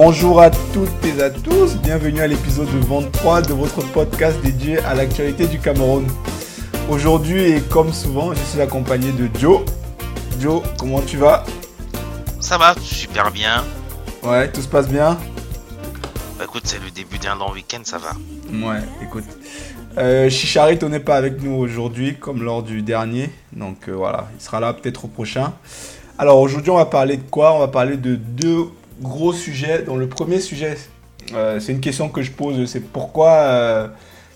Bonjour à toutes et à tous, bienvenue à l'épisode 23 de votre podcast dédié à l'actualité du Cameroun. Aujourd'hui et comme souvent, je suis accompagné de Joe. Joe, comment tu vas? Ça va, super bien. Ouais, tout se passe bien? Bah écoute, c'est le début d'un long week-end, ça va. Ouais, écoute. Euh, Chicharito n'est pas avec nous aujourd'hui comme lors du dernier, donc euh, voilà, il sera là peut-être au prochain. Alors aujourd'hui, on va parler de quoi? On va parler de deux gros sujets. Dont le premier sujet, euh, c'est une question que je pose, c'est pourquoi euh,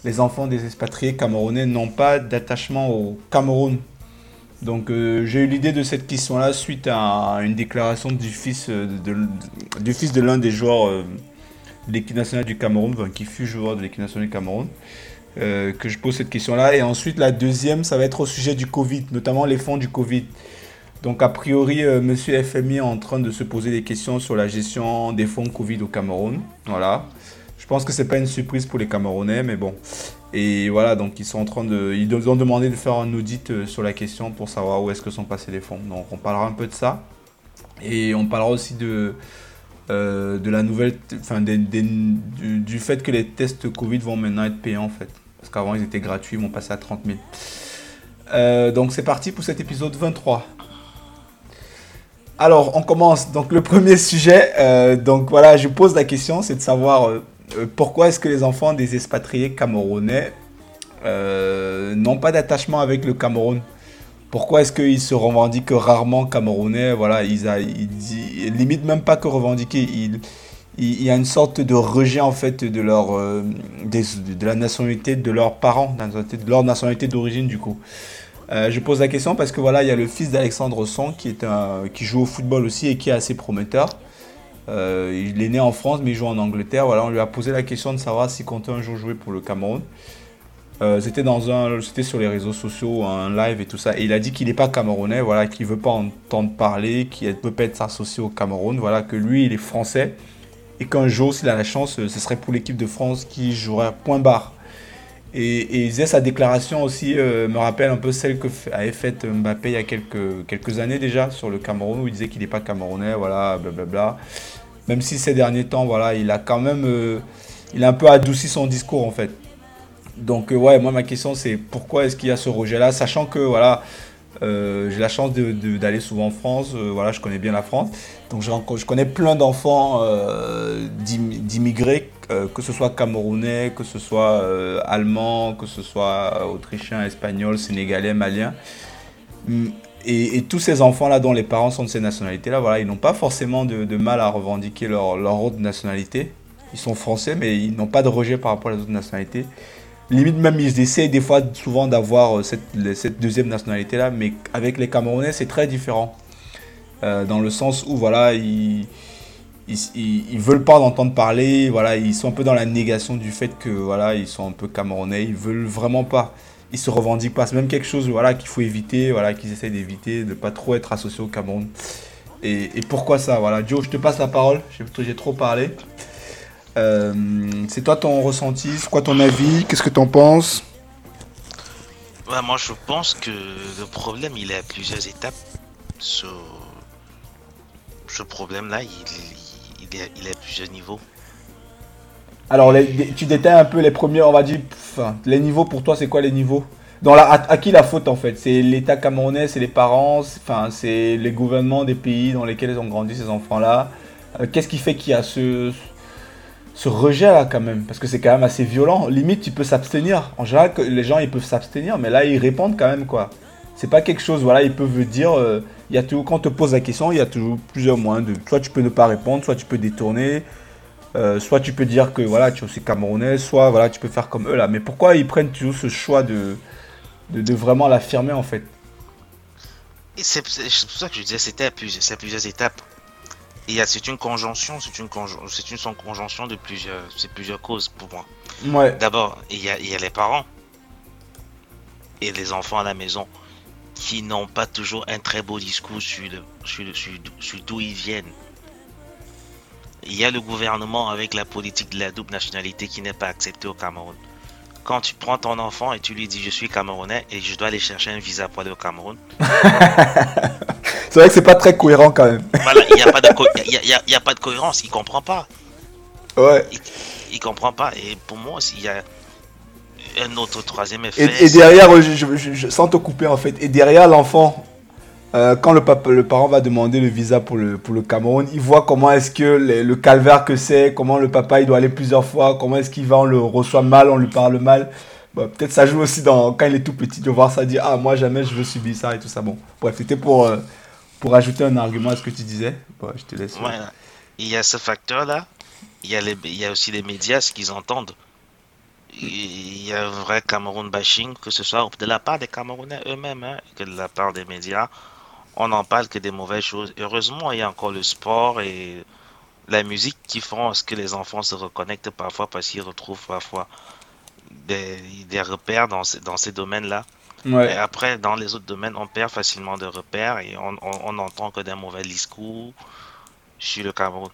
les enfants des expatriés camerounais n'ont pas d'attachement au Cameroun? Donc euh, j'ai eu l'idée de cette question-là suite à une déclaration du fils de, du fils de l'un des joueurs de l'équipe nationale du Cameroun, qui fut joueur de l'équipe nationale du Cameroun. que je pose cette question-là. Et ensuite, la deuxième, ça va être au sujet du Covid, notamment les fonds du Covid. Donc, a priori, euh, Monsieur FMI est en train de se poser des questions sur la gestion des fonds Covid au Cameroun. Voilà. Je pense que c'est pas une surprise pour les Camerounais, mais bon. Et voilà, donc ils sont en train de, ils nous ont demandé de faire un audit euh, sur la question pour savoir où est-ce que sont passés les fonds. Donc, on parlera un peu de ça. Et on parlera aussi de, euh, la nouvelle, enfin, du, fait que les tests Covid vont maintenant être payants en fait. Parce qu'avant ils étaient gratuits, ils vont passer à 30 000. Euh, donc c'est parti pour cet épisode 23. Alors on commence. Donc le premier sujet, euh, donc voilà, je pose la question, c'est de savoir euh, euh, pourquoi est-ce que les enfants des expatriés camerounais n'ont pas d'attachement avec le Cameroun? Pourquoi est-ce qu'ils se revendiquent rarement camerounais? Voilà, ils, a, même pas que revendiquer, il, y a une sorte de rejet en fait de de la nationalité de leurs parents, de leur nationalité d'origine du coup. Euh, je pose la question parce que voilà, il y a le fils d'Alexandre Son qui joue au football aussi et qui est assez prometteur. Euh, il est né en France mais il joue en Angleterre. Voilà, on lui a posé la question de savoir s'il comptait un jour jouer pour le Cameroun. Euh, c'était sur les réseaux sociaux, un live et tout ça. Et il a dit qu'il n'est pas camerounais, voilà, qu'il veut pas entendre parler, qu'il ne peut pas être associé au Cameroun, voilà, que lui il est français et qu'un jour, s'il a la chance, ce serait pour l'équipe de France qui jouerait point barre. Et, il disait sa déclaration aussi euh, me rappelle un peu celle que avait faite Mbappé il y a quelques, années déjà sur le Cameroun où il disait qu'il n'est pas camerounais, voilà, blablabla. Même si ces derniers temps, voilà, il a quand même, euh, il a un peu adouci son discours en fait. Donc euh, ouais, moi ma question c'est pourquoi est-ce qu'il y a ce rejet-là, sachant que voilà, euh, j'ai la chance d'aller souvent en France, voilà, je connais bien la France, donc je, je connais plein d'enfants d'im- d'immigrés, euh, que ce soit camerounais, que ce soit euh, allemand, que ce soit euh, autrichien, espagnol, sénégalais, malien. Mm, Et, tous ces enfants-là dont les parents sont de ces nationalités-là, voilà, ils n'ont pas forcément de, mal à revendiquer leur, autre nationalité. Ils sont français, mais ils n'ont pas de rejet par rapport aux autres nationalités. Limite même, ils essayent des fois souvent d'avoir cette, deuxième nationalité-là, mais avec les Camerounais, c'est très différent. Dans le sens où, voilà, ils, ils, veulent pas en entendre parler, voilà, ils sont un peu dans la négation du fait que, voilà, ils sont un peu Camerounais, ils veulent vraiment pas. Ils se revendiquent pas. C'est même quelque chose, voilà, qu'il faut éviter, voilà, qu'ils essayent d'éviter, de pas trop être associés au Cameroun. Et, pourquoi ça, voilà? Joe, je te passe la parole, j'ai trop parlé. Euh, c'est toi ton ressenti, c'est quoi ton avis, qu'est-ce que t'en penses? Moi je pense que le problème il est à plusieurs étapes. Ce problème-là, il, il, est, plusieurs niveaux. Alors, tu détailles un peu les premiers, on va dire, les niveaux pour toi, c'est quoi les niveaux? Dans à, qui la faute en fait? C'est l'État camerounais, c'est les parents, enfin, c'est les gouvernements des pays dans lesquels ont grandi ces enfants-là. Euh, Qu'est-ce qui fait qu'il y a ce, ce rejet là quand même? Parce que c'est quand même assez violent. Limite, tu peux s'abstenir. En général, les gens ils peuvent s'abstenir, mais là ils répondent quand même quoi. C'est pas quelque chose, voilà, ils peuvent dire. euh, il y a toujours, quand on te pose la question, il y a toujours plusieurs moyens de. Soit tu peux ne pas répondre, soit tu peux détourner. Euh, soit tu peux dire que voilà, tu es aussi camerounais, soit voilà, tu peux faire comme eux là. Mais pourquoi ils prennent toujours ce choix de, de, de vraiment l'affirmer en fait? C'est pour ça que je disais c'était à plusieurs, c'est à plusieurs étapes. C'est une conjonction, c'est une, conjon- une conjonction de plusieurs, plusieurs causes pour moi. Ouais, D'abord, il y a, il y a les parents et les enfants à la maison qui n'ont pas toujours un très beau discours sur, le- sur, le- sur, sur d'où ils viennent. Il y a le gouvernement avec la politique de la double nationalité qui n'est pas acceptée au Cameroun. Quand tu prends ton enfant et tu lui dis je suis camerounais et je dois aller chercher un visa pour aller au Cameroun, c'est vrai que c'est pas très cohérent quand même. Voilà, il n'y a, pas de il y a, y a, pas de cohérence, il comprend pas. Ouais. Il, il comprend pas. Et pour moi, il y a un autre troisième effet. Et, derrière, je, je, je, sans te couper en fait, et derrière l'enfant, euh, quand le, papa, le parent va demander le visa pour le, pour le Cameroun, il voit comment est-ce que le, calvaire que c'est, comment le papa il doit aller plusieurs fois, comment est-ce qu'il va, on le reçoit mal, on lui parle mal. Peut-être ça joue aussi dans, quand il est tout petit de voir ça, dire Ah, moi jamais je veux subir ça et tout ça. Bon, bref, c'était pour, euh, pour ajouter un argument à ce que tu disais. je te laisse. Il y a ce facteur-là. Il y, a les, il y a aussi les médias, ce qu'ils entendent. Il y a un vrai Cameroun bashing, que ce soit de la part des Camerounais eux-mêmes, hein, que de la part des médias on n'en parle que des mauvaises choses. Heureusement, il y a encore le sport et la musique qui font ce que les enfants se reconnectent parfois parce qu'ils retrouvent parfois des, repères dans, dans ces domaines-là. Et après, dans les autres domaines, on perd facilement de repères et on n'entend que des mauvais discours sur le Cameroun.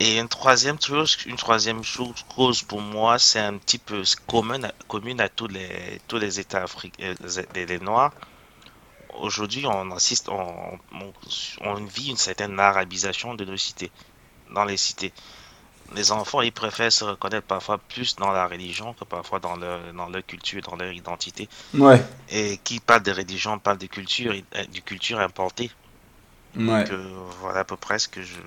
Et une troisième chose, une troisième chose, cause pour moi, c'est un petit peu commune, commune à tous les, tous les États africains, les, les Noirs aujourd'hui, on assiste, on, vit une certaine arabisation de nos cités, dans les cités. Les enfants, ils préfèrent se reconnaître parfois plus dans la religion que parfois dans leur, dans leur culture, dans leur identité. Ouais. Et qui parle de religion parle de culture, euh, du culture importée. Ouais. Donc, euh, voilà à peu près ce que je,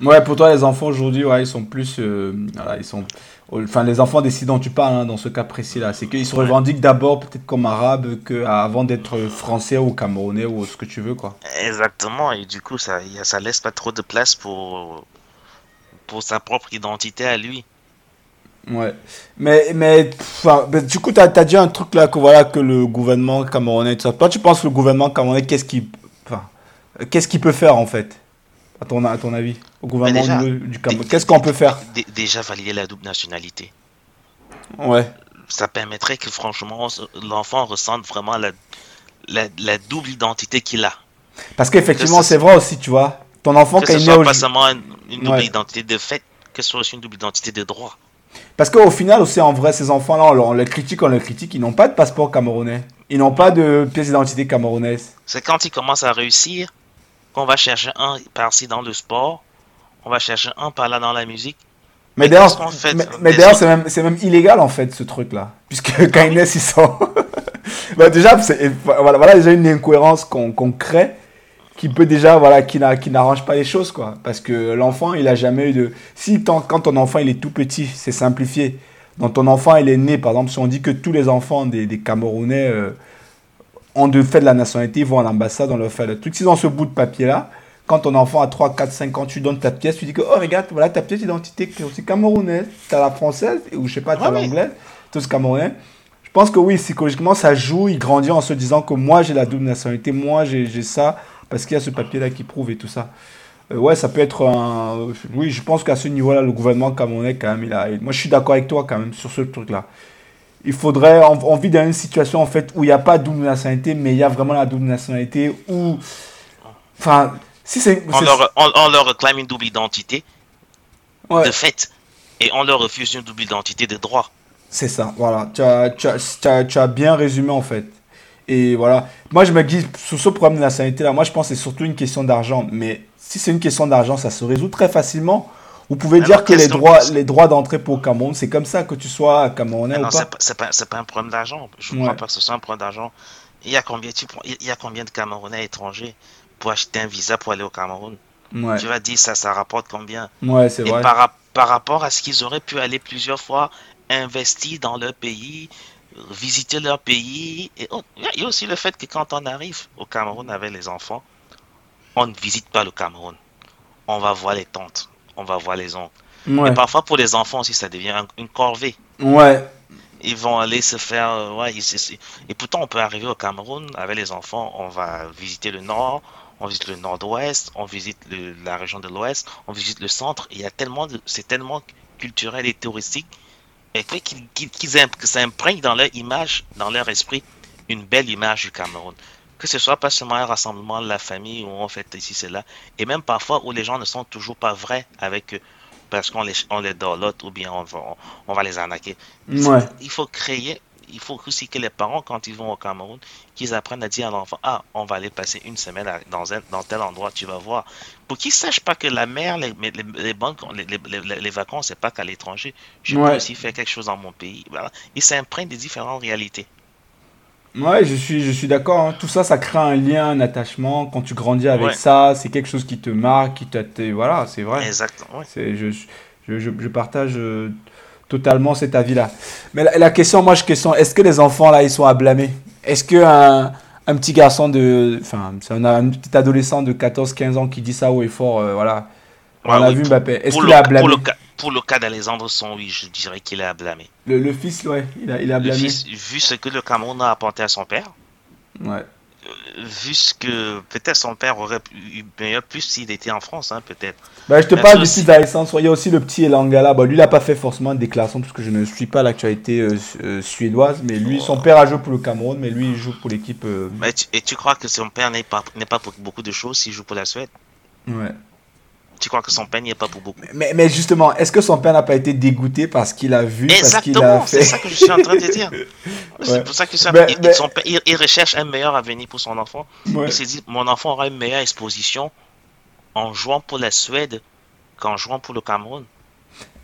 Ouais, pour toi, les enfants aujourd'hui, ouais, ils sont plus. Euh, voilà, ils sont. Enfin, les enfants décident dont tu parles, hein, dans ce cas précis-là. C'est qu'ils se revendiquent d'abord peut-être comme arabes que, avant d'être français ou camerounais ou ce que tu veux, quoi. Exactement, et du coup, ça, ça laisse pas trop de place pour, pour sa propre identité à lui. Ouais. Mais, mais, du coup, tu as, as, dit un truc là que, voilà, que le gouvernement camerounais. Toi, tu penses que le gouvernement camerounais, qu'est-ce qu'il qu'est-ce qu'il peut faire en fait? À ton, à ton avis, au gouvernement du Cameroun Qu'est-ce qu'on peut faire Déjà valider la double nationalité. Ouais. Ça permettrait que franchement l'enfant ressente vraiment la, la, double identité qu'il a. Parce qu'effectivement, c'est vrai aussi, tu vois. Ton enfant, que quand il est pas seulement une, double identité de fait, que ce soit aussi une double identité de droit. Parce qu'au final, aussi, en vrai, ces enfants-là, on, les critique, on les critique, ils n'ont pas de passeport camerounais. Ils n'ont pas de pièce d'identité camerounaise. C'est quand ils commencent à réussir qu'on va chercher un par-ci dans le sport, on va chercher un par-là dans la musique. Mais d'ailleurs, mais, d'ailleurs c'est même, même, illégal en fait ce truc-là. Puisque ils naissent, ils sont. bah, déjà, voilà, voilà déjà une incohérence qu'on crée qui peut déjà, voilà, qui n'arrange pas les choses quoi. Parce que l'enfant, il a jamais eu de. Si quand ton enfant il est tout petit, c'est simplifié. Donc ton enfant il est né, par exemple, si on dit que tous les enfants des, des Camerounais. Euh, ont de fait de la nationalité, ils vont à l'ambassade, on leur fait le truc. S'ils ont ce bout de papier-là, quand ton enfant a 3, 4, 5 ans, tu donnes ta pièce, tu dis que, oh, regarde, voilà ta pièce d'identité qui est aussi camerounaise. Tu as la française, ou je sais pas, tu as l'anglaise, tout ce camerounais. Je pense que oui, psychologiquement, ça joue. Il grandit en se disant que moi, j'ai la double nationalité, moi, j'ai ça, parce qu'il y a ce papier-là qui prouve et tout ça. Euh, ouais, ça peut être un. Oui, je pense qu'à ce niveau-là, le gouvernement camerounais, quand même, il a. Moi, je suis d'accord avec toi, quand même, sur ce truc-là il faudrait, on, vit dans une situation en fait où il n'y a pas de double nationalité, mais il y a vraiment la double nationalité où, enfin, si c'est, on leur, on, leur, réclame une double identité de fait, et on leur refuse une double identité de droit. C'est ça, voilà, tu as, tu, as, tu, as, bien résumé en fait. Et voilà, moi je me dis, sur ce problème de nationalité là, moi je pense que c'est surtout une question d'argent, mais si c'est une question d'argent, ça se résout très facilement. Vous pouvez dire que les droits, les droits d'entrée pour Cameroun, c'est comme ça que tu sois Camerounais ou pas C'est pas, pas, un problème d'argent. Je ne crois pas que ce soit un problème d'argent. Il y, a combien, il y a combien de Camerounais étrangers pour acheter un visa pour aller au Cameroun? Tu vas dire ça, ça rapporte combien? Ouais, c'est vrai. Par, par rapport à ce qu'ils auraient pu aller plusieurs fois investir dans leur pays, visiter leur pays. Et il y a aussi le fait que quand on arrive au Cameroun avec les enfants, on ne visite pas le Cameroun. On va voir les tentes on va voir les oncles. Mais parfois pour les enfants aussi, ça devient une corvée. Ouais. Ils vont aller se faire. Euh, ouais, et pourtant, on peut arriver au Cameroun avec les enfants. On va visiter le nord, on visite le nord-ouest, on visite la région de l'ouest, on visite le centre. il y a tellement c'est tellement culturel et touristique et qu'ils, qu'ils, que ça imprègne dans leur image, dans leur esprit, une belle image du Cameroun que ce soit pas seulement un rassemblement de la famille où on fait ici, cela, et même parfois où les gens ne sont toujours pas vrais avec eux parce qu'on les, on les l'autre ou bien on va, on, va les arnaquer. Il faut créer, il faut aussi que les parents, quand ils vont au Cameroun, qu'ils apprennent à dire à l'enfant, ah, on va aller passer une semaine dans, un, dans tel endroit, tu vas voir. Pour qu'ils ne sachent pas que la mer, les, les, banques, les, les, les vacances, c'est pas qu'à l'étranger. Je peux aussi faire quelque chose dans mon pays. Voilà. Ils s'imprègnent des différentes réalités. Ouais, je suis, je suis d'accord. Hein. Tout ça, ça crée un lien, un attachement. Quand tu grandis avec ça, c'est quelque chose qui te marque, qui te... Voilà, c'est vrai. Exactement. C'est, je, je, je, partage euh, totalement cet avis-là. Mais la, question, moi, je question, est-ce que les enfants, là, ils sont à blâmer? Est-ce qu'un un petit garçon de... Enfin, on a un petit adolescent de 14-15 ans qui dit ça haut et fort, euh, voilà. On a vu Mbappé. Est-ce qu'il est à blâmer? Pour le cas d'Alexandre Son, oui, je dirais qu'il est à blâmer. Le, le, fils, ouais, il a, il a blâmé. Le fils, vu ce que le Cameroun a apporté à son père. Ouais. Euh, vu ce que peut-être son père aurait eu meilleur plus s'il était en France, hein, peut-être. Bah, je te parle du fils d'Alexandre. Il y a aussi le petit Elangala. Bah, lui, il n'a pas fait forcément de déclaration parce que je ne suis pas l'actualité euh, euh, suédoise. Mais lui, son père a joué pour le Cameroun, mais lui, il joue pour l'équipe. et tu crois que son père n'est pas, pas pour beaucoup de choses s'il joue pour la Suède? Ouais. Tu crois que son père n'y est pas pour beaucoup? Mais, mais justement, est-ce que son père n'a pas été dégoûté parce qu'il a vu Exactement, c'est ça que je suis en train de dire. C'est pour ça que son père, il, recherche un meilleur avenir pour son enfant. Il s'est dit, mon enfant aura une meilleure exposition en jouant pour la Suède qu'en jouant pour le Cameroun.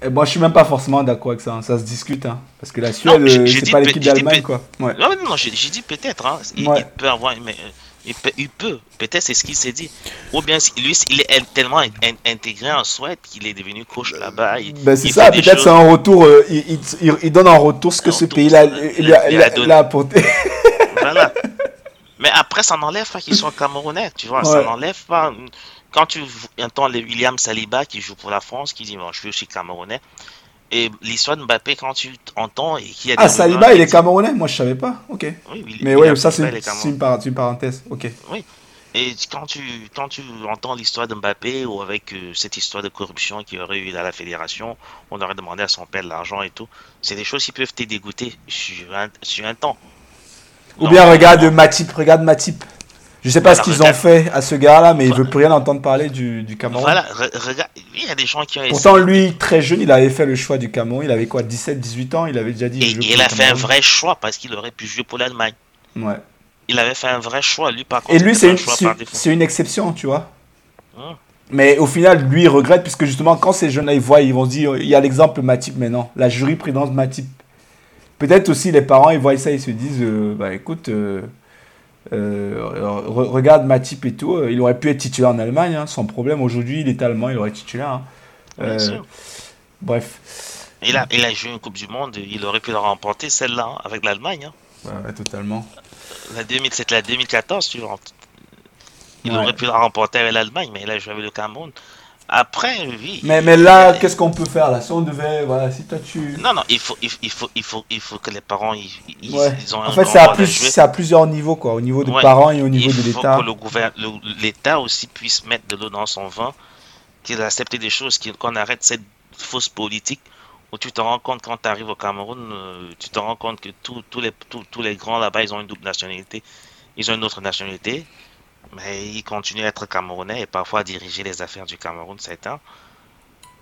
Et moi, je suis même pas forcément d'accord avec ça. Hein. Ça se discute. Hein. Parce que la Suède, c'est pas l'équipe d'Allemagne. quoi. Ouais. Non, non, j'ai dit peut-être. Hein. Il, il, peut avoir. Mais, il peut, il peut. peut-être c'est ce qu'il s'est dit. Ou bien lui, il est tellement intégré en Suède qu'il est devenu coach là-bas. Ben c'est ça, peut-être c'est un retour. Euh, il, il, donne en retour ce que ce pays-là il, a, apporté. voilà. Mais après, ça n'enlève pas qu'il soit camerounais, tu vois. Ça n'enlève pas. Quand tu entends les William Saliba qui joue pour la France, qui dit bon, je suis aussi camerounais. Et l'histoire de Mbappé, quand tu entends et qui a Ah, Saliba, il est camerounais? Moi, je savais pas. Ok. Oui, Mais oui, ça, c'est une, une, parenthèse. Ok. Oui. Et quand tu, quand tu entends l'histoire de Mbappé ou avec euh, cette histoire de corruption qu'il y aurait eu dans la fédération, on aurait demandé à son père de l'argent et tout, c'est des choses qui peuvent te dégoûter sur un, sur un temps. Ou bien regarde Matip, regarde Matip. Je sais pas ce qu'ils ont fait à ce gars-là, mais il veut plus rien entendre parler du, du Cameroun. Voilà, regarde, il y a des gens qui ont Pourtant, lui, très jeune, il avait fait le choix du Cameroun. Il avait quoi, 17, 18 ans? Il avait déjà dit. Et il a fait un vrai choix parce qu'il aurait pu jouer pour l'Allemagne. Ouais. Il avait fait un vrai choix, lui, par contre. Et lui, c'est une, une, exception, tu vois. Hum. Mais au final, lui, il regrette, puisque justement, quand ces jeunes-là, ils voient, ils vont se dire il y a l'exemple Matip maintenant, la jurisprudence Matip. Peut-être aussi les parents, ils voient ça, ils se disent euh, bah écoute. Euh, euh, regarde Matip et tout, euh, il aurait pu être titulaire en Allemagne, hein, sans problème. Aujourd'hui, il est allemand, il aurait été titulaire. Hein. Euh, bref. Il a, il a joué une Coupe du Monde, il aurait pu la remporter, celle-là, hein, avec l'Allemagne. Ouais, totalement. La 2000, c'était la 2014, tu vois. Il aurait pu la remporter avec l'Allemagne, mais il a joué avec le Cameroun. Après, oui. Mais, mais là, qu'est-ce qu'on peut faire là? Si on devait, voilà, si toi tu. Non, non, il faut, il, faut, il faut, il faut que les parents, ils, ils, ont En fait, c'est à, plus, à plusieurs niveaux, quoi, au niveau des parents et au niveau de l'État. Il faut que l'État aussi puisse mettre de l'eau dans son vin, qu'il accepte des choses, qu'on arrête cette fausse politique où tu te rends compte quand tu arrives au Cameroun, euh, tu te rends compte que tous les, tous les grands là-bas, ils ont une double nationalité, ils ont une autre nationalité. Mais il continue à être camerounais et parfois à diriger les affaires du Cameroun, c'est un.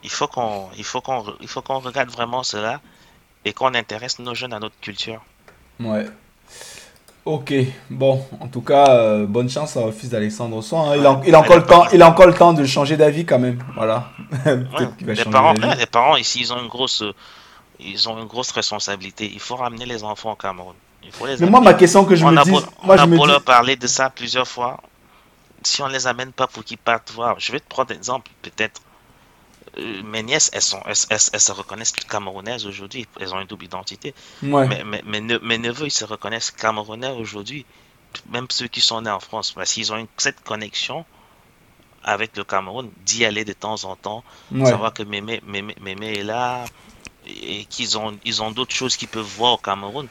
Il faut qu'on, il faut qu'on, il faut qu'on regarde vraiment cela et qu'on intéresse nos jeunes à notre culture. Ouais. Ok, bon, en tout cas, euh, bonne chance au fils d'Alexandre Son. Hein. Il, a, il, a encore le temps, il a encore le temps de changer d'avis quand même. Voilà. les, parents, les parents ici, ils ont une grosse, ils ont une grosse responsabilité. Il faut ramener les enfants au Cameroun. Mais moi, ma question que je me dis, on a beau leur parler de ça plusieurs fois. Si on les amène pas pour qu'ils partent voir, je vais te prendre un exemple, peut-être. Euh, mes nièces, elles, sont, elles, se reconnaissent camerounaises aujourd'hui, elles ont une double identité. Mais, mais, mes neveux, ils se reconnaissent camerounais aujourd'hui, même ceux qui sont nés en France, parce qu'ils ont cette connexion avec le Cameroun, d'y aller de temps en temps, savoir que mémé, mémé, est là, et qu'ils ont, ils ont d'autres choses qu'ils peuvent voir au Cameroun.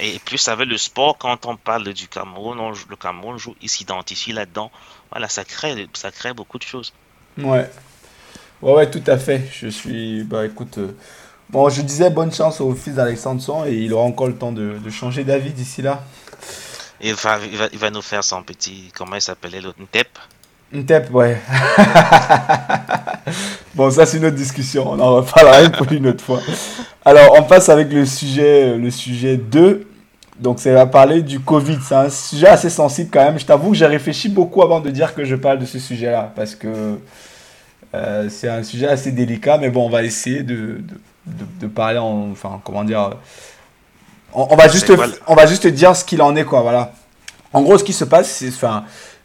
Et plus avec le sport, quand on parle du Cameroun, le Cameroun joue, il s'identifie là-dedans. Voilà, ça crée, ça crée beaucoup de choses. Ouais. Ouais, ouais, tout à fait. Je suis. Bah écoute. Euh, bon, je disais bonne chance au fils d'Alexandre et il aura encore le temps de, changer d'avis d'ici là. Il va, il va, nous faire son petit. Comment il s'appelait l'autre Ntep? Ntep, ouais. bon, ça c'est une autre discussion, on en reparlera pour une autre fois. Alors, on passe avec le sujet, le sujet 2. Donc, c'est à parler du Covid. C'est un sujet assez sensible quand même. Je t'avoue que j'ai réfléchi beaucoup avant de dire que je parle de ce sujet-là. Parce que euh, c'est un sujet assez délicat. Mais bon, on va essayer de, de, de parler en. Enfin, comment dire. On, va, juste, on va juste dire ce qu'il en est, quoi. Voilà. En gros, ce qui se passe, c'est. Enfin,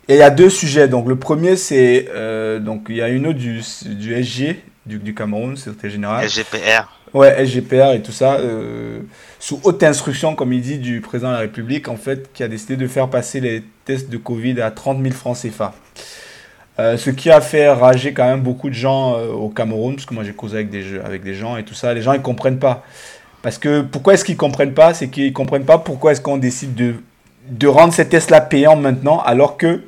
il y a deux sujets. Donc, le premier, c'est. Euh, donc, il y a une autre du, du SG, du, du Cameroun, Sûreté Générale. SGPR. Ouais, SGPR et tout ça. Euh, sous haute instruction, comme il dit, du président de la République, en fait, qui a décidé de faire passer les tests de Covid à 30 000 francs CFA. Euh, ce qui a fait rager quand même beaucoup de gens au Cameroun, parce que moi j'ai causé avec des, avec des gens et tout ça. Les gens ils comprennent pas. Parce que pourquoi est-ce qu'ils comprennent pas? C'est qu'ils comprennent pas pourquoi est-ce qu'on décide de, de rendre ces tests-là payants maintenant, alors que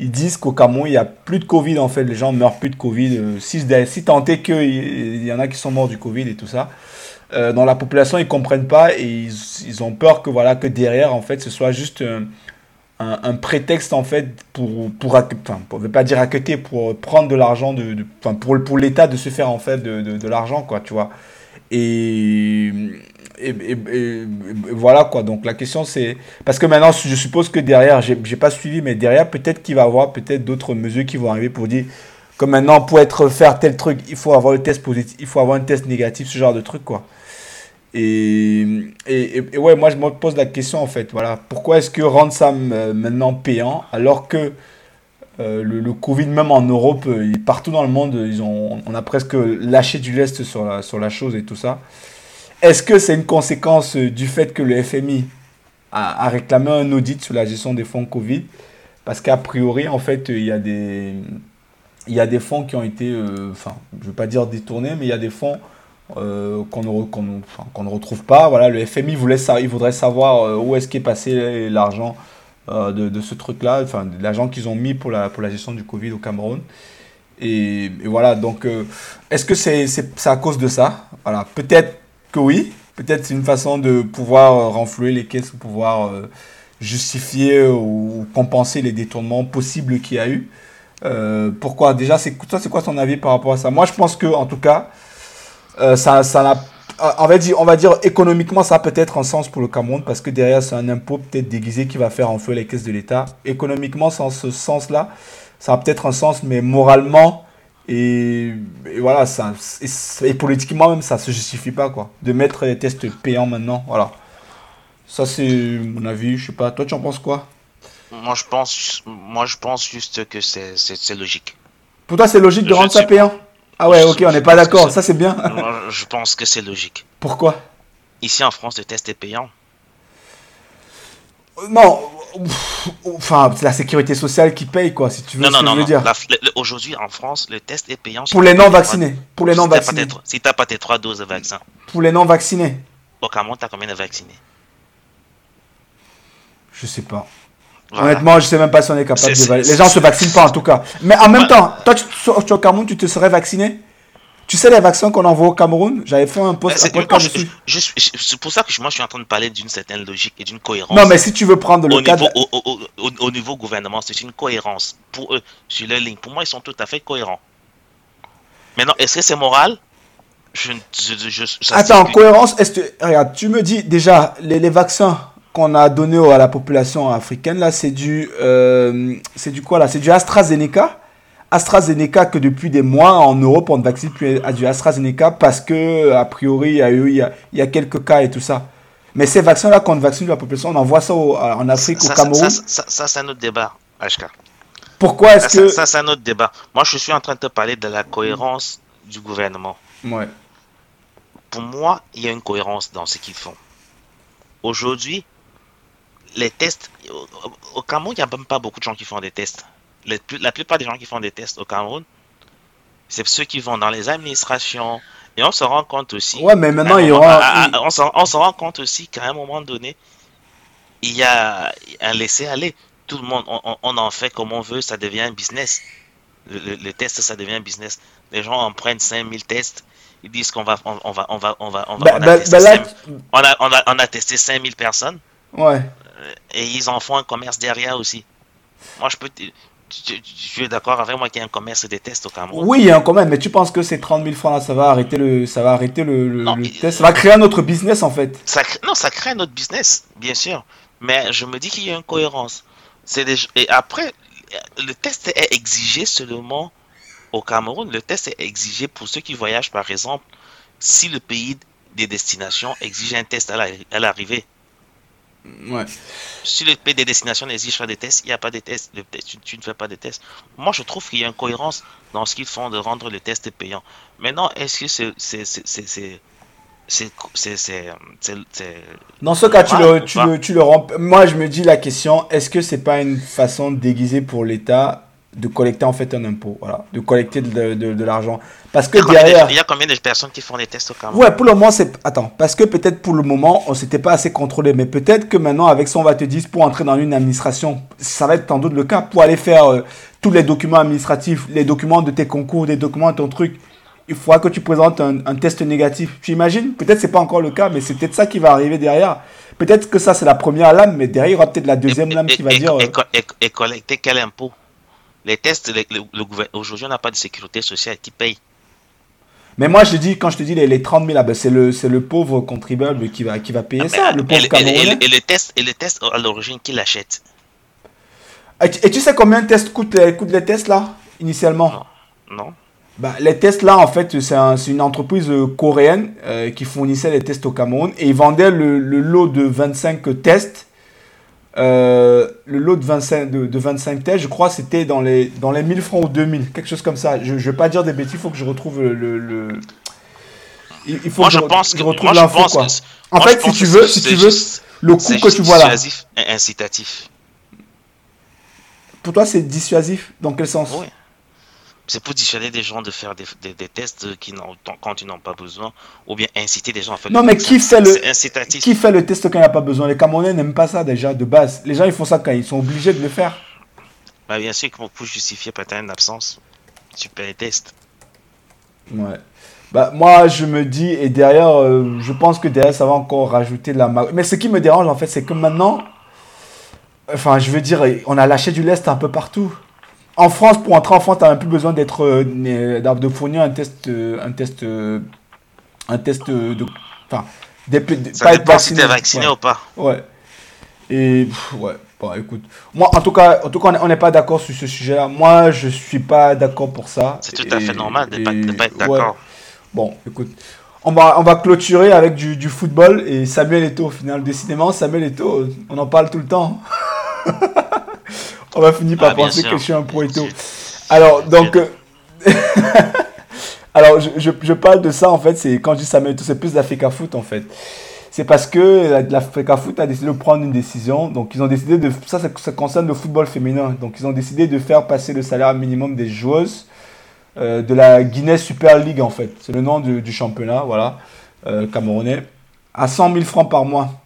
ils disent qu'au Cameroun, il n'y a plus de Covid en fait, les gens meurent plus de Covid. Euh, si, si tant est qu'il y en a qui sont morts du Covid et tout ça, euh, dans la population, ils ne comprennent pas et ils, ont peur que, voilà, que derrière, en fait, ce soit juste un, prétexte en fait pour, pour, enfin, pour ne pas dire pour prendre de l'argent, de, pour, pour l'État de se faire en fait de, de, de l'argent, quoi, tu vois. Et et, voilà quoi. Donc la question c'est. Parce que maintenant, je suppose que derrière, j'ai pas suivi, mais derrière, peut-être qu'il va y avoir peut-être d'autres mesures qui vont arriver pour dire que maintenant, pour être faire tel truc, il faut avoir le test positif, il faut avoir un test négatif, ce genre de truc quoi. Et, et, ouais, moi je me pose la question en fait. Voilà. Pourquoi est-ce que rendre ça euh, maintenant payant alors que euh, le, Covid, même en Europe, euh, partout dans le monde, ils ont, on a presque lâché du lest sur la, sur la chose et tout ça. Est-ce que c'est une conséquence euh, du fait que le FMI a, réclamé un audit sur la gestion des fonds Covid? Parce qu'a priori, en fait, il y a des, il y a des fonds qui ont été, euh, je ne veux pas dire détournés, mais il y a des fonds euh, qu'on ne, retrouve pas. Voilà, le FMI voulait, il voudrait savoir où est-ce qu'est passé l'argent de, ce truc-là, enfin, l'argent qu'ils ont mis pour la, pour gestion du Covid au Cameroun. Et, voilà, donc, est-ce que c'est à cause de ça? Peut-être que oui. Peut-être c'est une façon de pouvoir euh, renflouer les caisses, pouvoir euh, justifier ou compenser les détournements possibles qu'il y a eu. Euh, pourquoi? Déjà, c'est quoi ton avis par rapport à ça? Moi, je pense que, en tout cas, ça, ça on va dire, on va dire économiquement, ça a peut-être un sens pour le Cameroun parce que derrière, c'est un impôt peut-être déguisé qui va faire enfler les caisses de l'État. Économiquement, sans ce sens-là, ça a peut-être un sens, mais moralement, et, voilà, ça, et, politiquement même, ça se justifie pas, quoi. De mettre les tests payants maintenant, voilà. Ça, c'est mon avis, je sais pas. Toi, tu en penses quoi? Moi je, pense, moi, je pense juste que c'est logique. Pour toi, c'est logique de rendre ça payant? Ah ouais, ok, on n'est pas d'accord, ça c'est bien. je pense que c'est logique. Pourquoi? Ici en France, le test est payant. Non, enfin, c'est la sécurité sociale qui paye, quoi, si tu veux. Non, non, non, dire. Aujourd'hui, en France, le test est payant. Pour les non-vaccinés. Pour les non-vaccinés. Si t'as pas tes trois doses de vaccin. Pour les non-vaccinés. Au Cameroun, t'as combien de vaccinés Je sais pas. Honnêtement, je sais même pas si on est capable de. Les gens se vaccinent pas, en tout cas. Mais en même temps, toi, tu, tu, au Cameroun, tu te serais vacciné? Tu sais les vaccins qu'on envoie au Cameroun? J'avais fait un post C'est pour ça que moi je suis en train de parler d'une certaine logique et d'une cohérence. Non, mais si tu veux prendre le au niveau, au, niveau gouvernement, c'est une cohérence. Pour eux, sur leur ligne, pour moi, ils sont tout à fait cohérents. Maintenant, est-ce que c'est moral? Je, Attends, cohérence, est-ce que... Regarde, tu me dis déjà, les, vaccins qu'on a donnés à la population africaine, là, c'est du... Euh, c'est du quoi, là? C'est du AstraZeneca? AstraZeneca que depuis des mois en Europe on ne vaccine plus à du AstraZeneca parce que a priori il y a eu il y a, quelques cas et tout ça. Mais ces vaccins-là qu'on vaccine la population, on envoie ça en Afrique, au Cameroun. Ça, ça, c'est un autre débat, HK. Pourquoi est-ce que... Ça, c'est un autre débat. Moi, je suis en train de te parler de la cohérence du gouvernement. Ouais. Pour moi, il y a une cohérence dans ce qu'ils font. Aujourd'hui, les tests... Au Cameroun, il n'y a même pas beaucoup de gens qui font des tests la plupart des gens qui font des tests au Cameroun, c'est ceux qui vont dans les administrations. Et on se rend compte aussi. Ouais, mais maintenant, il y aura. on, se, rend compte aussi qu'à un moment donné, il y a un laisser-aller. Tout le monde, on, en fait comme on veut, ça devient un business. Le, test, ça devient un business. Les gens en prennent 5000 tests. Ils disent qu'on va, on, va, on va, on va, on va. on, a on, a, on a testé 5000 personnes. Ouais. Et ils en font un commerce derrière aussi. Moi, je peux tu, es d'accord avec moi qu'il y a un commerce des tests au Cameroun? Oui, il y a un commerce, mais tu penses que ces 30 000 francs là, ça va arrêter le, ça va arrêter le, test? Ça va créer un autre business en fait ça, Non, ça crée un autre business, bien sûr. Mais je me dis qu'il y a une cohérence. Des, et après, le test est exigé seulement au Cameroun. Le test est exigé pour ceux qui voyagent, par exemple, si le pays des destinations exige un test à l'arrivée. Ouais. Si le pays des destinations exige faire des tests, il n'y a pas de tests. tu, ne fais pas de tests. Moi, je trouve qu'il y a une cohérence dans ce qu'ils font de rendre le test payant. Maintenant, est-ce que c'est. Dans ce cas, tu le, tu, le, tu le rends. Moi, je me dis la question est-ce que c'est pas une façon déguisée pour l'État de collecter en fait un impôt, voilà, de collecter de, de, l'argent. Parce que derrière. Il y a combien de personnes qui font des tests au Cameroun? Ouais, pour le moment, c'est. Attends, parce que peut-être pour le moment, on s'était pas assez contrôlé, mais peut-être que maintenant, avec ça, on va te dire pour entrer dans une administration, ça va être tant doute le cas, pour aller faire euh, tous les documents administratifs, les documents de tes concours, des documents de ton truc, il faudra que tu présentes un, test négatif. Tu imagines Peut-être c'est pas encore le cas, mais c'est peut-être ça qui va arriver derrière. Peut-être que ça, c'est la première lame, mais derrière, il y aura peut-être la deuxième lame qui va dire. Euh, et collecter quel impôt? Les tests, le, aujourd'hui, on n'a pas de sécurité sociale qui paye. Mais moi, je dis, quand je te dis les, 30 000, ah ben, c'est le, le pauvre contribuable qui va, qui va payer ah, ça, le pauvre et, et, le test, et le test à l'origine, qui l'achète et, tu sais combien de tests coûtent, coûtent les tests là, initialement? Non. Bah, les tests là, en fait, c'est un, une entreprise euh, coréenne euh, qui fournissait les tests au Cameroun et ils vendaient le, le lot de 25 tests euh, le lot de 25, de, 25 tests, je crois, c'était dans les, dans les 1000 francs ou 2000, quelque chose comme ça. Je ne vais pas dire des bêtises, il faut que je retrouve le. Il, faut que je, pense que, retrouve l'info. En fait, si tu veux, si tu veux, le coût que tu vois là. incitatif. Pour toi, c'est dissuasif Dans quel sens? Oui. C'est pour dissuader des gens de faire des, des, tests qui quand ils n'ont pas besoin, ou bien inciter des gens à faire Non, mais qui fait, le, qui fait le test quand il n'y a pas besoin? Les Camerounais n'aiment pas ça déjà, de base. Les gens, ils font ça quand ils sont obligés de le faire. Bah, bien sûr, pour justifier peut-être une absence, tu payes les tests. Ouais. Bah, moi, je me dis, et derrière, euh, je pense que derrière, ça va encore rajouter de la. Mais ce qui me dérange, en fait, c'est que maintenant, enfin, je veux dire, on a lâché du lest un peu partout en France, pour entrer en France, tu n'as même plus besoin d'être, euh, de fournir un test, euh, un test, euh, un test de, enfin, pas être vacciné. Si vacciné ou pas. Ouais. Et ouais. Bon, écoute, moi, en tout cas, en tout cas, on n'est pas d'accord sur ce sujet-là. Moi, je suis pas d'accord pour ça. C'est tout à fait normal de ne pas, être d'accord. Bon, écoute, on va, on va clôturer avec du, du football et Samuel Eto'o, au final. Décidément, Samuel Eto'o, on en parle tout le temps. on va finir par ah, penser que je suis un poéto. Alors, donc. Alors, je, je, parle de ça, en fait, c'est quand je dis Samuel c'est plus l'Africa Foot, en fait. C'est parce que l'Africa Foot a décidé de prendre une décision. Donc, ils ont décidé de. Ça, ça, concerne le football féminin. Donc, ils ont décidé de faire passer le salaire minimum des joueuses euh, de la Guinée Super League, en fait. C'est le nom du, du championnat, voilà, euh, camerounais, à 100 000 francs par mois.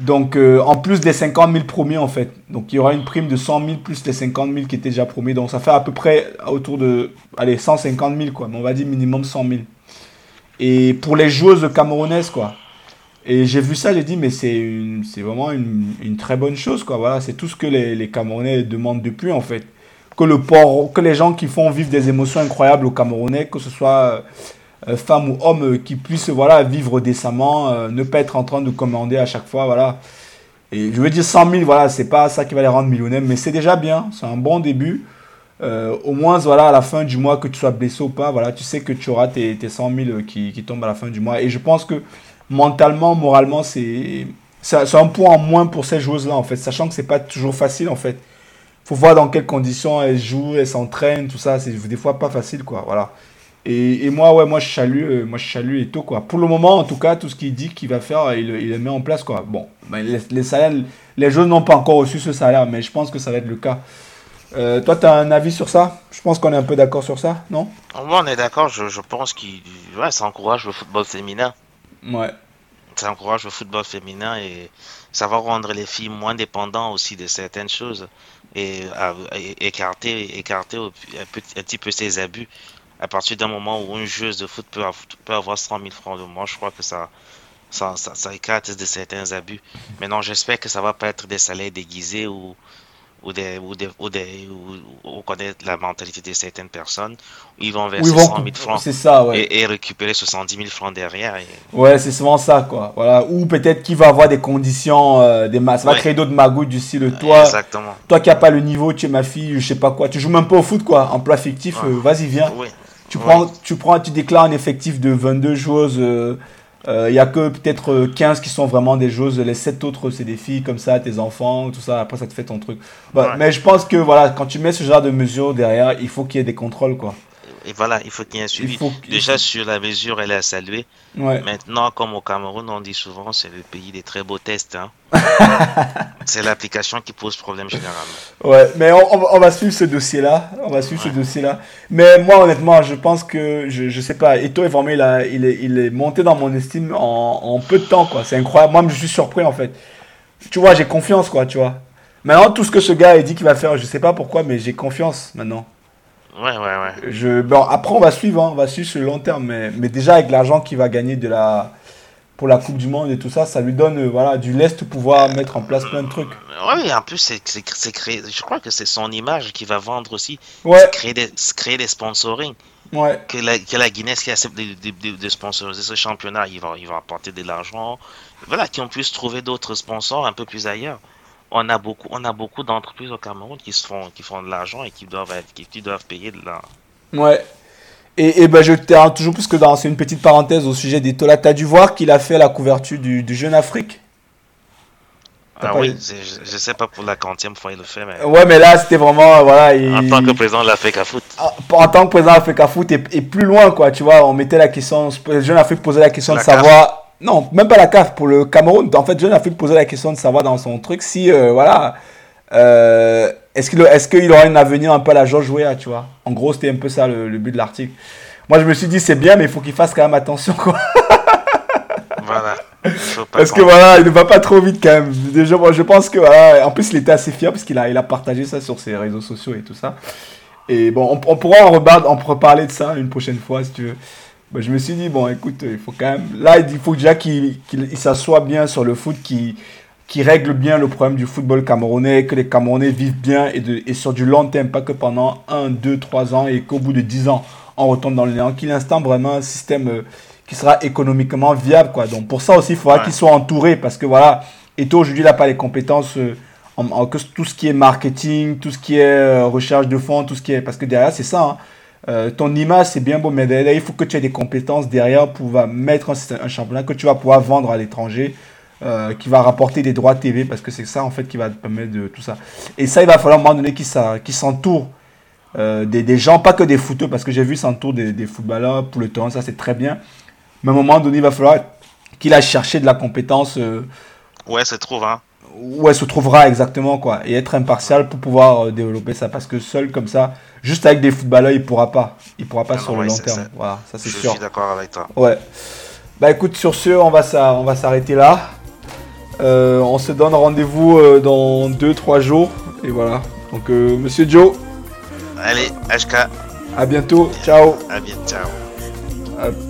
Donc, euh, en plus des 50 000 promis, en fait. Donc, il y aura une prime de 100 000 plus les 50 000 qui étaient déjà promis. Donc, ça fait à peu près autour de, allez, 150 000, quoi. Mais on va dire minimum 100 000. Et pour les joueuses camerounaises, quoi. Et j'ai vu ça, j'ai dit, mais c'est vraiment une, très bonne chose, quoi. Voilà, c'est tout ce que les, les Camerounais demandent depuis, en fait. Que, le port, que les gens qui font vivre des émotions incroyables aux Camerounais, que ce soit euh, femme ou homme euh, qui puisse voilà, vivre décemment, euh, ne pas être en train de commander à chaque fois. Voilà. Et je veux dire 100 000, voilà, c'est pas ça qui va les rendre millionnaires, mais c'est déjà bien, c'est un bon début. au moins, voilà, à la fin du mois, que tu sois blessé ou pas, voilà, tu sais que tu auras tes, tes 100 000 qui, qui, tombent à la fin du mois. Et je pense que mentalement, moralement, c'est un point en moins pour ces joueuses-là, en fait, sachant que c'est pas toujours facile, en fait. faut voir dans quelles conditions elles jouent, elles s'entraînent, tout ça, c'est des fois pas facile, quoi, voilà. Et, et, moi, ouais, moi je salue, euh, moi je salue Eto quoi. Pour le moment, en tout cas, tout ce qu'il dit qu'il va faire, il, il, le met en place quoi. Bon, ben, les, les, salaires, les jeunes n'ont pas encore reçu ce salaire, mais je pense que ça va être le cas. Euh, toi, tu as un avis sur ça? Je pense qu'on est un peu d'accord sur ça, non? Moi, on est d'accord. Je, je, pense qu'il, ouais, ça encourage le football féminin. Ouais. Ça encourage le football féminin et ça va rendre les filles moins dépendantes aussi de certaines choses et, écarter, écarter un, un petit peu ces abus à partir d'un moment où une joueuse de foot peut, avoir 100 000 francs de mois, je crois que ça, ça, ça, écarte de certains abus. Maintenant, j'espère que ça va pas être des salaires déguisés ou, ou des, ou des, ou des, ou, connaître la mentalité de certaines personnes, ils vont verser 100 000 francs ça, ouais. et, récupérer 70 000 francs derrière. Ouais, c'est souvent ça, quoi. Voilà. Ou peut-être qu'il va avoir des conditions, euh, des ça va créer d'autres magouilles du style, toi, Exactement. toi qui n'as pas le niveau, tu es ma fille, je sais pas quoi, tu joues même pas au foot, quoi, emploi fictif, euh, vas-y, viens. Tu, prends, tu prends, tu déclares un effectif de 22 joueuses. Euh, il euh, n'y a que peut-être 15 euh, qui sont vraiment des joueuses. Les 7 autres, c'est des filles comme ça, tes enfants, tout ça. Après, ça te fait ton truc. Bah, mais je pense que voilà, quand tu mets ce genre de mesures derrière, il faut qu'il y ait des contrôles. quoi et voilà, il faut qu'il y ait un suivi. Déjà, sur la mesure, elle est à saluer. Maintenant, comme au Cameroun, on dit souvent, c'est le pays des très beaux tests. Hein. c'est l'application qui pose problème généralement. Ouais, mais on, va suivre ce dossier-là. On va suivre ce dossier-là. Mais moi, honnêtement, je pense que, je, je sais pas, Eto est vraiment, il, il, est, il est monté dans mon estime en, en peu de temps, quoi. C'est incroyable. Moi, je suis surpris, en fait. Tu vois, j'ai confiance, quoi, tu vois. Maintenant, tout ce que ce gars a dit qu'il va faire, je sais pas pourquoi, mais j'ai confiance maintenant. Ouais, ouais, ouais. Je, bon, après, on va suivre, hein, on va suivre sur le long terme, mais, mais déjà avec l'argent qu'il va gagner de la, pour la Coupe du Monde et tout ça, ça lui donne euh, voilà, du lest pour pouvoir mettre en place plein de trucs. Oui, en plus, c'est créer, je crois que c'est son image qui va vendre aussi. Ouais. Créer des, créer des sponsoring. Ouais. Que la, que la Guinness qui accepte de, de, de, sponsoriser ce championnat, il va, il va apporter de l'argent. Voilà, qu'on puisse trouver d'autres sponsors un peu plus ailleurs on a beaucoup, on a beaucoup d'entreprises au Cameroun qui se font, qui font de l'argent et qui doivent, qui, doivent payer de l'argent. Ouais. Et, et ben je t'ai toujours plus que dans, c'est une petite parenthèse au sujet des Tola. T'as dû voir qu'il a fait la couverture du, du Jeune Afrique. Ah oui, je, sais pas pour la quantième fois il le fait, mais. Ouais, mais là c'était vraiment voilà. En tant que président de l'Afrique Foot. Ah, en, tant que président de l'Afrique Foot et, et, plus loin quoi, tu vois, on mettait la question, le Jeune Afrique posait la question de savoir. Non, même pas la CAF, pour le Cameroun. En fait, Jeune Afrique posait la question de savoir dans son truc si, euh, voilà, euh, est-ce qu'il est aura un avenir un peu à la George Weah, tu vois? En gros, c'était un peu ça le, but de l'article. Moi, je me suis dit, c'est bien, mais il faut qu'il fasse quand même attention, quoi. Voilà. Parce que voilà, il ne va pas trop vite quand même. Déjà, moi, je pense que voilà, en plus, il était assez fier parce qu'il a, il a partagé ça sur ses réseaux sociaux et tout ça. Et bon, on, pourra en, en reparler de ça une prochaine fois si tu veux. Bah, je me suis dit, bon, écoute, il faut quand même. Là, il faut déjà qu'il s'assoie bien sur le foot, qu'il qui règle bien le problème du football camerounais, que les Camerounais vivent bien et, de, et sur du long terme, pas que pendant 1, 2, 3 ans et qu'au bout de 10 ans, on retombe dans le néant. Qu'il installe vraiment un système euh, qui sera économiquement viable. Quoi. Donc pour ça aussi, il faudra qu'il soit entouré parce que voilà, Eto aujourd'hui, il n'a pas les compétences. Euh, en, tout ce qui est marketing, tout ce qui est euh, recherche de fonds, tout ce qui est. Parce que derrière, c'est ça. Hein. Euh, ton image, c'est bien beau, mais derrière, il faut que tu aies des compétences derrière pour mettre un, championnat que tu vas pouvoir vendre à l'étranger, euh, qui va rapporter des droits TV, parce que c'est ça, en fait, qui va te permettre de tout ça. Et ça, il va falloir à un moment donné qu'il s'entoure euh, des, gens, pas que des footeux, parce que j'ai vu s'entoure des, des footballeurs pour le temps, ça c'est très bien. Mais à un moment donné, il va falloir qu'il aille chercher de la compétence. ouais, c'est trop, hein où elle se trouvera exactement quoi et être impartial pour pouvoir euh, développer ça. Parce que seul comme ça juste avec des footballeurs il pourra pas. Il pourra pas sur le long terme. voilà ça c'est sûr. je suis d'accord avec toi. Ouais. Bah écoute sur ce on va on va s'arrêter là. Euh, on se donne rendez-vous euh, dans 2-3 jours. Et voilà. Donc monsieur Joe. Allez HK à bientôt. Ciao. À bientôt. Ciao